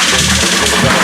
Gracias.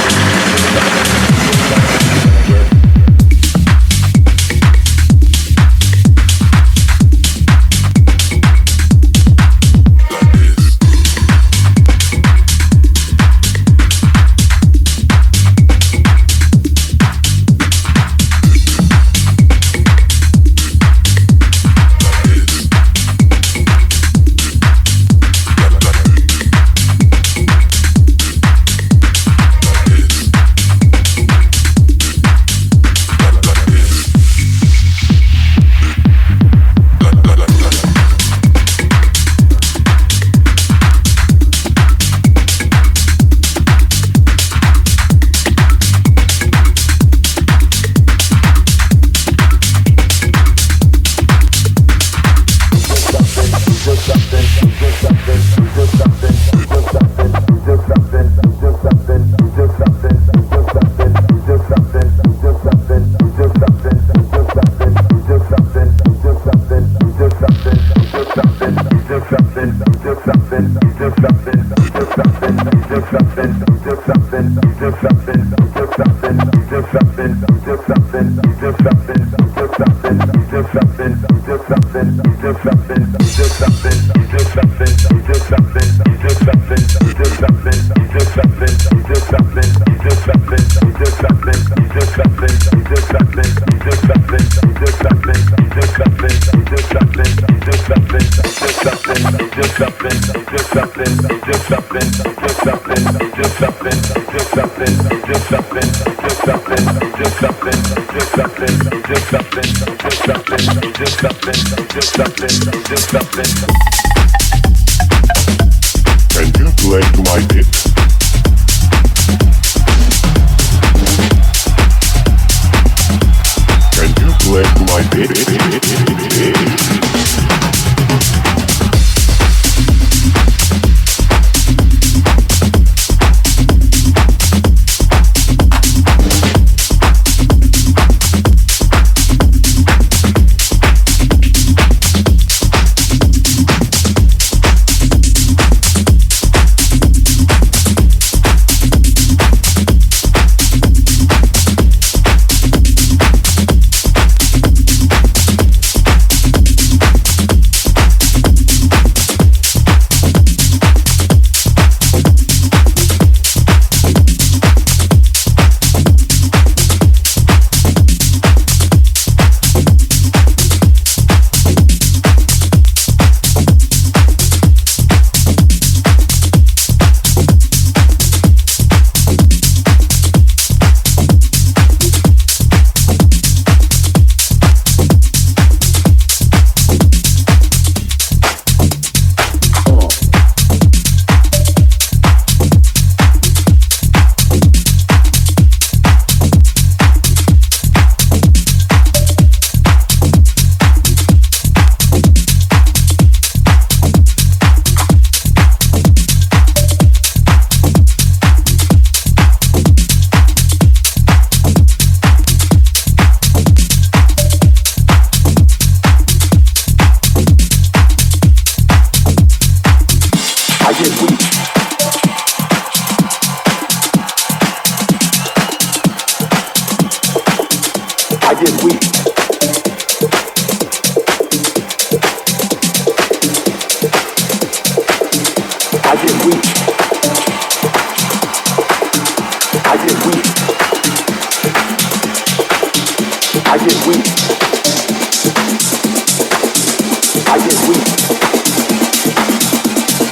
I get weak.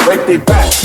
Break their back.